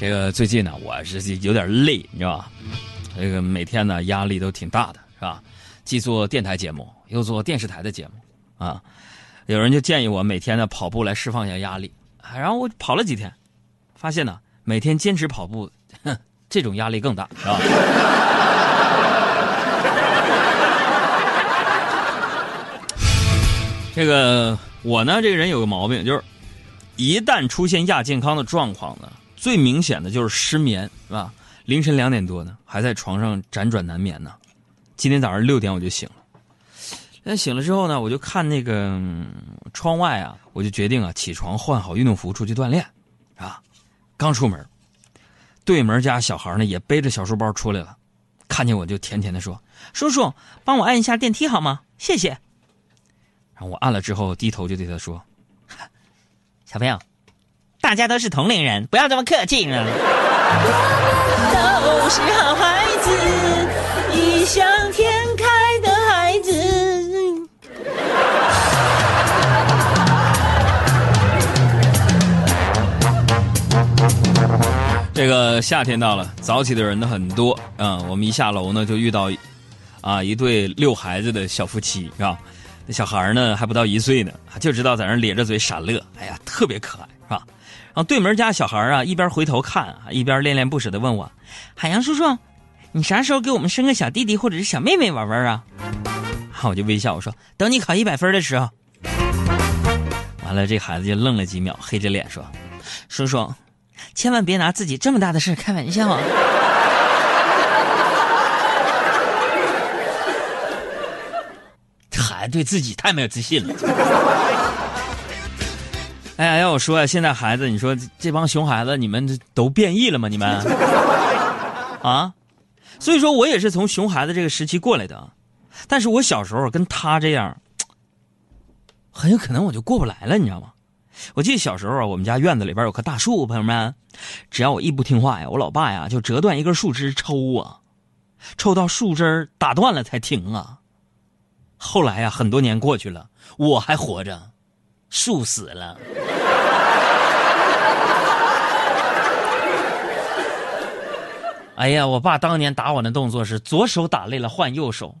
这个最近呢，我是有点累，你知道吧？这个每天呢压力都挺大的，是吧？既做电台节目，又做电视台的节目，啊，有人就建议我每天呢跑步来释放一下压力，然后我跑了几天，发现呢每天坚持跑步，哼 这种压力更大，是吧？这个我呢，这个人有个毛病，就是一旦出现亚健康的状况呢，最明显的就是失眠，是吧？凌晨两点多呢，还在床上辗转难眠呢。今天早上六点我就醒了，那醒了之后呢，我就看那个窗外啊，我就决定啊，起床换好运动服出去锻炼，啊，刚出门，对门家小孩呢也背着小书包出来了，看见我就甜甜的说：“叔叔，帮我按一下电梯好吗？谢谢。”然后我按了之后，低头就对他说：“ 小朋友，大家都是同龄人，不要这么客气啊。”都是好孩子，异想天开的孩子。这个夏天到了，早起的人呢很多啊。我们一下楼呢，就遇到啊一对遛孩子的小夫妻，是吧？那小孩呢还不到一岁呢，就知道在那咧着嘴傻乐，哎呀，特别可爱？然后对门家小孩啊，一边回头看啊，一边恋恋不舍的问我：“海洋叔叔，你啥时候给我们生个小弟弟或者是小妹妹玩玩啊？” 我就微笑我说：“等你考一百分的时候。”完了，这孩子就愣了几秒，黑着脸说：“叔叔，千万别拿自己这么大的事开玩笑啊！”这 孩子对自己太没有自信了。哎呀，要我说呀，现在孩子，你说这帮熊孩子，你们都变异了吗？你们 啊？所以说我也是从熊孩子这个时期过来的，但是我小时候跟他这样，很有可能我就过不来了，你知道吗？我记得小时候啊，我们家院子里边有棵大树，朋友们，只要我一不听话呀，我老爸呀就折断一根树枝抽我，抽到树枝打断了才停啊。后来呀，很多年过去了，我还活着，树死了。哎呀，我爸当年打我的动作是左手打累了换右手，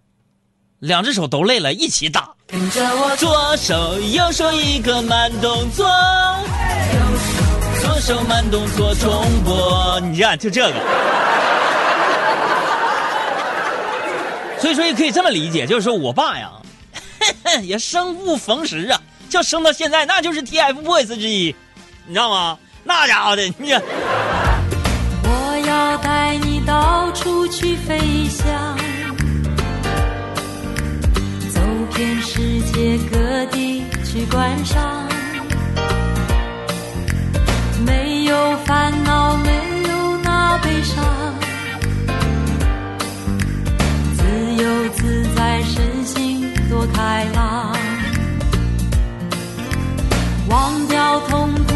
两只手都累了一起打。跟着我，左手右手一个慢动作，左手慢动作重播。你看，就这个。所以说也可以这么理解，就是说我爸呀，也生不逢时啊，就生到现在，那就是 TFBOYS 之一，你知道吗？那家伙的，你。我要带你到处去飞翔，走遍世界各地去观赏，没有烦恼，没有那悲伤，自由自在，身心多开朗，忘掉痛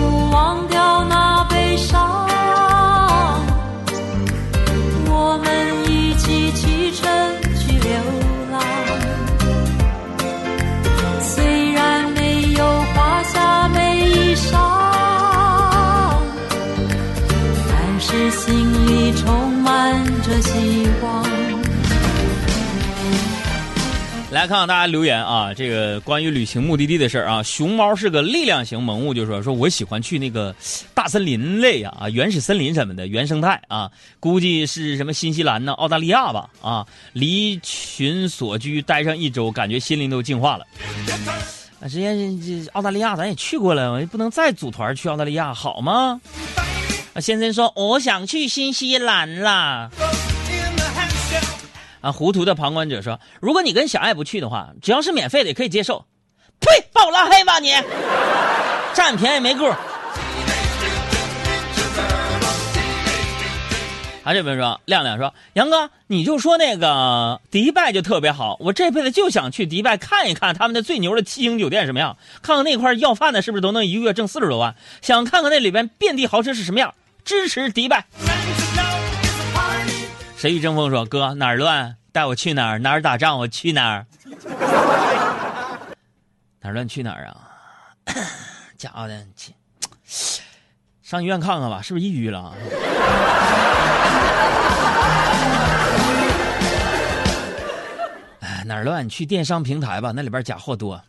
来看看大家留言啊，这个关于旅行目的地的事儿啊，熊猫是个力量型萌物，就说说我喜欢去那个大森林类啊，原始森林什么的，原生态啊，估计是什么新西兰呢、澳大利亚吧啊，离群所居待上一周，感觉心灵都净化了。啊，之前这澳大利亚咱也去过了，我也不能再组团去澳大利亚，好吗？啊，先生说我想去新西兰啦。啊，糊涂的旁观者说：“如果你跟小爱不去的话，只要是免费的也可以接受。”呸！把我拉黑吧你！占便宜没顾。啊，这边说亮亮说：“杨哥，你就说那个迪拜就特别好，我这辈子就想去迪拜看一看他们的最牛的七星酒店什么样，看看那块要饭的是不是都能一个月挣四十多万，想看看那里边遍地豪车是什么样。支持迪拜。”谁与争锋说：“哥哪儿乱，带我去哪儿？哪儿打仗我去哪儿？哪儿乱去哪儿啊？家伙的，上医院看看吧，是不是抑郁了？哎，哪儿乱？去电商平台吧，那里边假货多。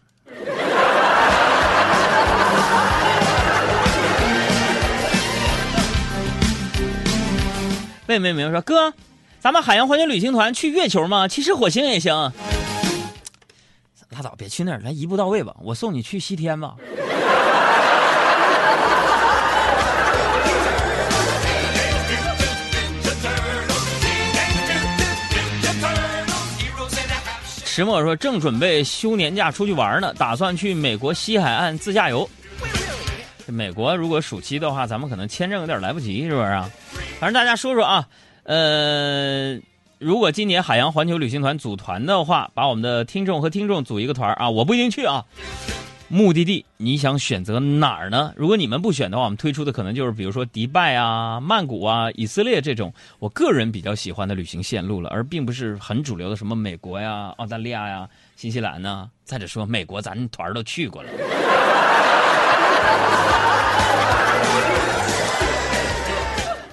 魏明明说：“哥，咱们海洋环球旅行团去月球吗？其实火星也行。拉倒，别去那儿，来一步到位吧。我送你去西天吧。”石墨说：“正准备休年假出去玩呢，打算去美国西海岸自驾游。美国如果暑期的话，咱们可能签证有点来不及，是不是啊？反正大家说说啊，呃，如果今年海洋环球旅行团组团的话，把我们的听众和听众组一个团啊，我不一定去啊。目的地你想选择哪儿呢？如果你们不选的话，我们推出的可能就是比如说迪拜啊、曼谷啊、以色列这种我个人比较喜欢的旅行线路了，而并不是很主流的什么美国呀、澳大利亚呀、新西兰呢。再者说，美国咱团都去过了。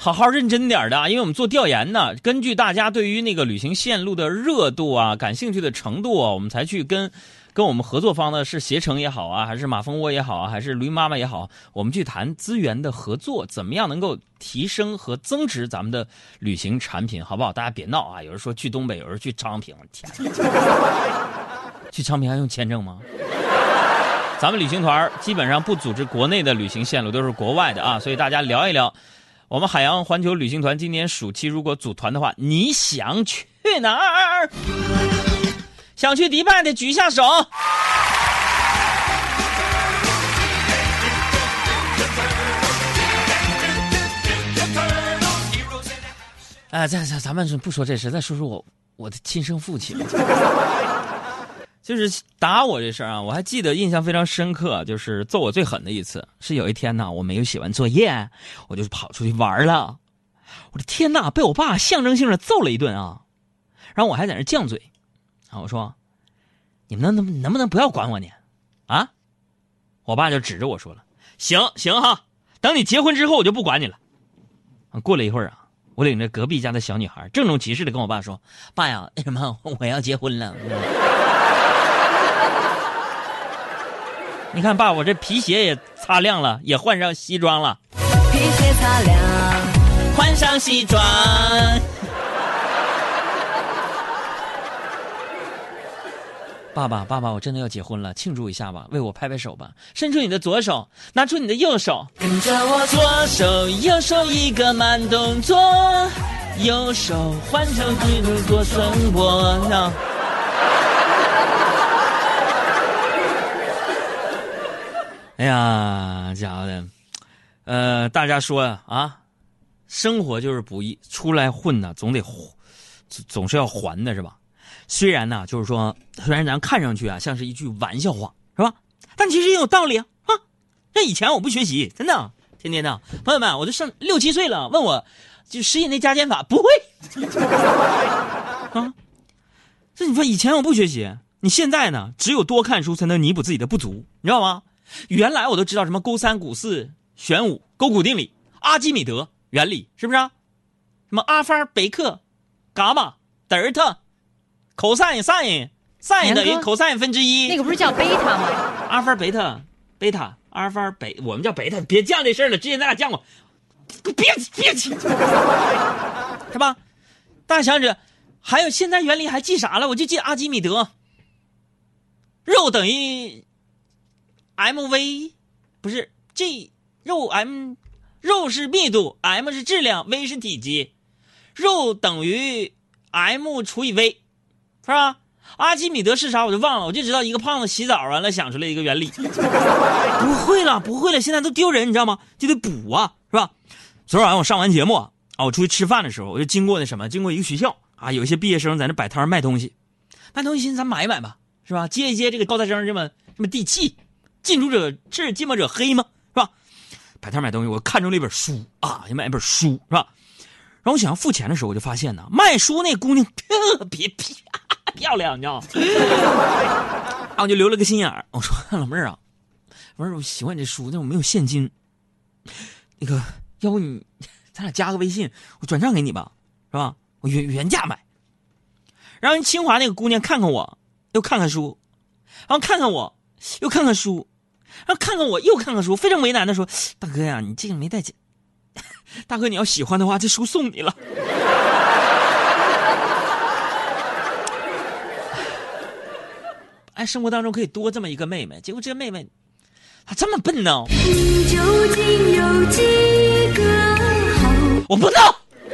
好好认真点的，因为我们做调研呢，根据大家对于那个旅行线路的热度啊、感兴趣的程度啊，我们才去跟。跟我们合作方呢是携程也好啊，还是马蜂窝也好啊，还是驴妈妈也好，我们去谈资源的合作，怎么样能够提升和增值咱们的旅行产品，好不好？大家别闹啊！有人说去东北，有人去昌平，天，去昌平还用签证吗？咱们旅行团基本上不组织国内的旅行线路，都是国外的啊，所以大家聊一聊，我们海洋环球旅行团今年暑期如果组团的话，你想去哪儿？想去迪拜的举一下手。哎，咱咱咱们不说这事，再说说我我的亲生父亲。就是打我这事儿啊，我还记得印象非常深刻，就是揍我最狠的一次，是有一天呢，我没有写完作业，我就跑出去玩了。我的天呐，被我爸象征性的揍了一顿啊！然后我还在那犟嘴。啊！我说，你们能能能不能不要管我呢？啊！我爸就指着我说了：“行行哈，等你结婚之后，我就不管你了。”！过了一会儿啊，我领着隔壁家的小女孩郑重其事的跟我爸说：“爸呀，那什么，我要结婚了。”你看，爸，我这皮鞋也擦亮了，也换上西装了。皮鞋擦亮，换上西装。爸爸，爸爸，我真的要结婚了，庆祝一下吧，为我拍拍手吧，伸出你的左手，拿出你的右手，跟着我左手右手一个慢动作，右手换成几度做声波哎呀，家伙的，呃，大家说呀啊，生活就是不易，出来混呢，总得总总是要还的，是吧？虽然呢，就是说，虽然咱看上去啊像是一句玩笑话，是吧？但其实也有道理啊！啊，那以前我不学习，真的，天天的，朋友们，我都上六七岁了，问我就十以内加减法不会 啊？这你说以前我不学习，你现在呢？只有多看书才能弥补自己的不足，你知道吗？原来我都知道什么勾三股四玄武勾股定理阿基米德原理，是不是？啊什么阿法贝克伽马德尔塔。cos sin sin 等于 cos 分之一，那个不是叫贝塔吗？阿尔法贝塔贝塔阿尔法贝，我们叫贝塔，别犟这事儿了。之前咱俩犟过，别别急，是吧？大家想想，还有现在原理还记啥了？我就记阿基米德，肉等于 mv，不是 g 肉 m 肉是密度，m 是质量，v 是体积，肉等于 m 除以 v。是吧？阿基米德是啥？我就忘了，我就知道一个胖子洗澡完了想出来一个原理。不会了，不会了，现在都丢人，你知道吗？就得补啊，是吧？昨晚上我上完节目啊，我出去吃饭的时候，我就经过那什么，经过一个学校啊，有一些毕业生在那摆摊卖东西，卖东西咱买一买吧，是吧？接一接这个高材生这么这么地气，近朱者赤，近墨者黑吗，是吧？摆摊买东西，我看中了一本书啊，要买一本书，是吧？然后我想要付钱的时候，我就发现呢，卖书那姑娘特别漂漂亮，你知道吗？然后我就留了个心眼儿，我说老妹儿啊，我说我喜欢你这书，但我没有现金，那个，要不你咱俩加个微信，我转账给你吧，是吧？我原原价买。然后人清华那个姑娘看看我，又看看书，然后看看我，又看看书，然后看看我又看看书，非常为难的说：“大哥呀，你这个没带钱。大哥，你要喜欢的话，这书送你了。”哎，生活当中可以多这么一个妹妹，结果这个妹妹，她这么笨呢？你究竟有几个好？我不知道，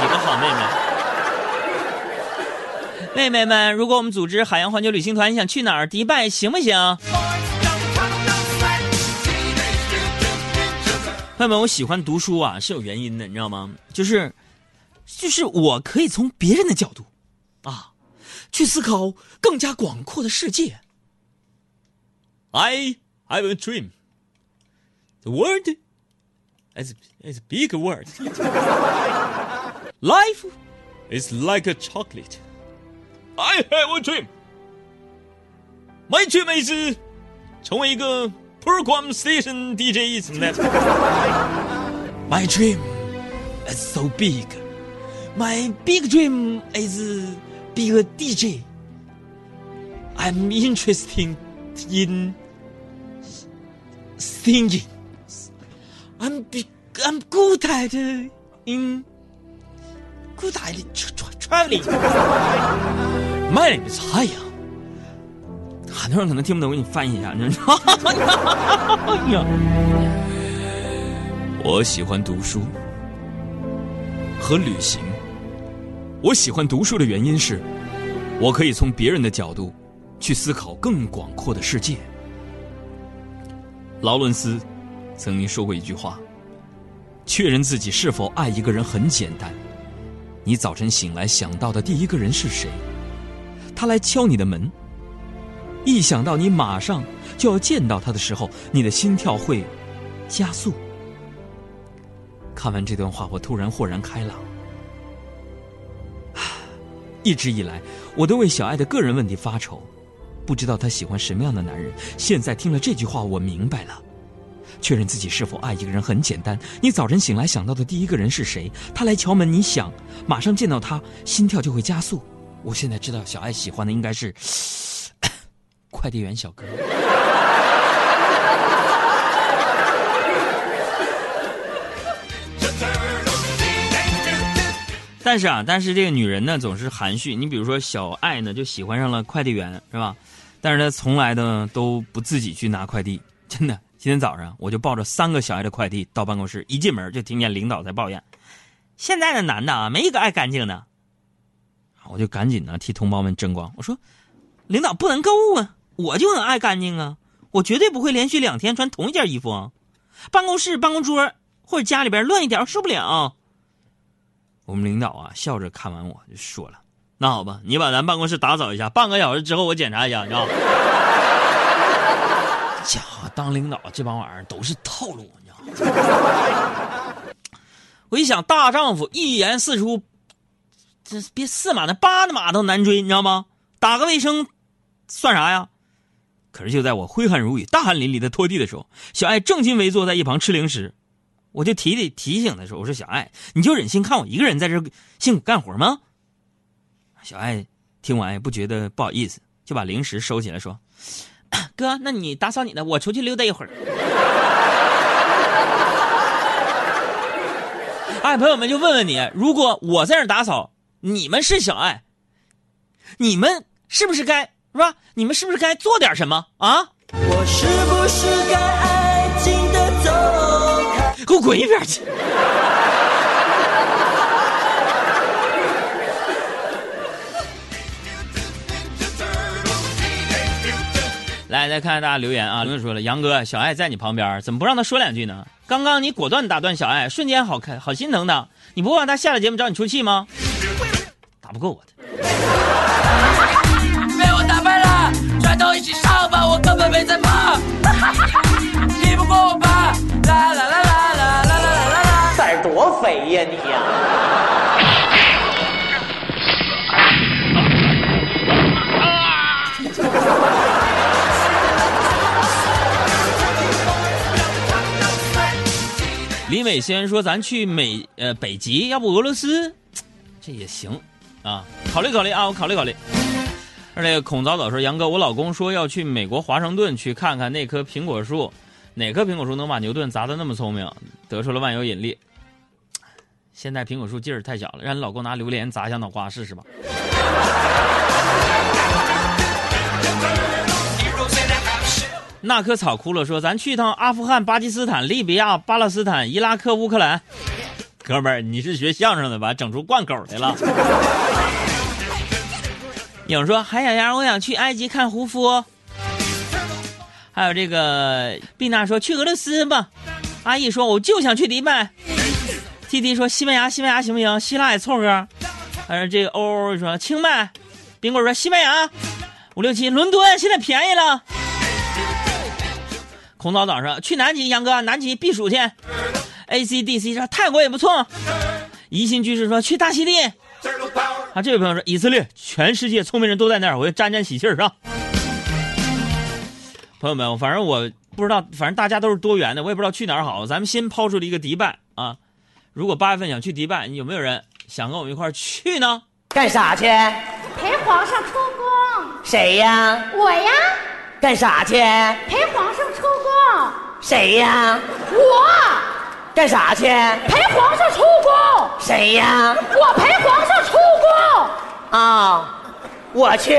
几个好妹妹。妹妹们，如果我们组织海洋环球旅行团，你想去哪儿？迪拜行不行？朋友们，我喜欢读书啊，是有原因的，你知道吗？就是，就是我可以从别人的角度，啊。去思考更加广阔的世界。I have a dream. The world is is big world. Life is like a chocolate. I have a dream. My dream is 成为一个 program station DJ. My dream is so big. My big dream is be a DJ. I'm interested in singing. I'm be, I'm good at in good at traveling. My name is Haya. 很多人可能听不懂，我给你翻译一下。你知道吗？我喜欢读书和旅行。我喜欢读书的原因是，我可以从别人的角度去思考更广阔的世界。劳伦斯曾经说过一句话：“确认自己是否爱一个人很简单，你早晨醒来想到的第一个人是谁？他来敲你的门，一想到你马上就要见到他的时候，你的心跳会加速。”看完这段话，我突然豁然开朗。一直以来，我都为小爱的个人问题发愁，不知道她喜欢什么样的男人。现在听了这句话，我明白了。确认自己是否爱一个人很简单，你早晨醒来想到的第一个人是谁？他来敲门，你想马上见到他，心跳就会加速。我现在知道小爱喜欢的应该是 快递员小哥。但是啊，但是这个女人呢总是含蓄。你比如说小爱呢就喜欢上了快递员，是吧？但是她从来呢都不自己去拿快递。真的，今天早上我就抱着三个小爱的快递到办公室，一进门就听见领导在抱怨：“现在的男的啊，没一个爱干净的。”我就赶紧呢替同胞们争光，我说：“领导不能购物啊，我就很爱干净啊，我绝对不会连续两天穿同一件衣服啊。办公室、办公桌或者家里边乱一点，受不了。”我们领导啊，笑着看完我就说了：“那好吧，你把咱办公室打扫一下，半个小时之后我检查一下，你知道吗？”家伙，当领导这帮玩意儿都是套路，你知道吗？我一想，大丈夫一言四出，这别四马的八的马都难追，你知道吗？打个卫生算啥呀？可是就在我挥汗如雨、大汗淋漓的拖地的时候，小爱正襟危坐在一旁吃零食。我就提提提醒他说：“我说小爱，你就忍心看我一个人在这辛苦干活吗？”小爱听完也不觉得不好意思，就把零食收起来说：“ 哥，那你打扫你的，我出去溜达一会儿。”哎，朋友们，就问问你，如果我在这打扫，你们是小爱，你们是不是该是吧？你们是不是该做点什么啊？我是不是该安静的走开？给我滚一边去！来，再看看大家留言啊！留言说了，杨哥，小爱在你旁边，怎么不让他说两句呢？刚刚你果断打断小爱，瞬间好开，好心疼他。你不让他下了节目找你出气吗？打不过我的。被我打败了，全都一起上吧，我根本没在怕。敌不过我吧？啦啦啦啦啦啦啦啦啦。胆。多肥呀你呀！伟先说咱去美呃北极，要不俄罗斯，这也行啊，考虑考虑啊，我考虑考虑。而那个孔早早说，杨哥，我老公说要去美国华盛顿去看看那棵苹果树，哪棵苹果树能把牛顿砸得那么聪明，得出了万有引力。现在苹果树劲儿太小了，让你老公拿榴莲砸一下脑瓜试试吧。那棵草哭了，说：“咱去趟阿富汗、巴基斯坦、利比亚、巴勒斯坦、伊拉克、乌克兰。”哥们儿，你是学相声的吧？整出灌狗来了。影说：“海小羊，我想去埃及看胡夫。”还有这个碧娜说：“去俄罗斯吧。”阿义说：“我就想去迪拜。”T T 说：“西班牙，西班牙行不行？希腊也凑合。”还有这个欧欧说：“清迈。”冰棍说：“西班牙。”五六七，伦敦现在便宜了。孔早早上去南极，杨哥，南极避暑去。A C D C 说泰国也不错。宜心居士说去大溪地。啊，这位朋友说以色列，全世界聪明人都在那儿，我要沾沾喜气儿是吧？朋友们，反正我不知道，反正大家都是多元的，我也不知道去哪儿好。咱们先抛出了一个迪拜啊，如果八月份想去迪拜，你有没有人想跟我们一块儿去呢？干啥去？陪皇上出宫。谁呀？我呀。干啥去？陪皇上。谁呀？我。干啥去？陪皇上出宫。谁呀？我陪皇上出宫。啊，我去。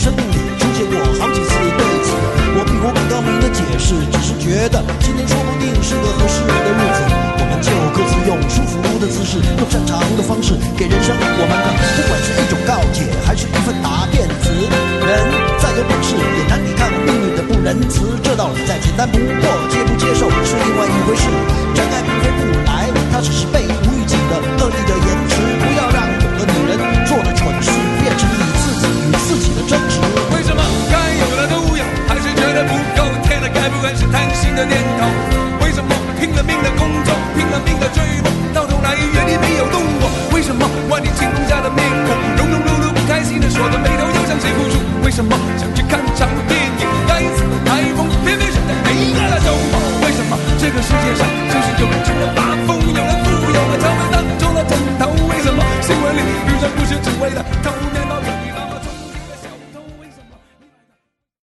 生命里出现过好几次对子。我并不敢高明的解释，只是觉得今天说不定是个合适的日子，我们就各自用舒服的姿势，用擅长的方式，给人生我们的，不管是一种告解，还是一份答辩词。人再有本事，也难抵抗命运的不仁慈。这道理再简单不过，接不接受是另外一回事。真爱并非不来，它只是被无预警的恶意的延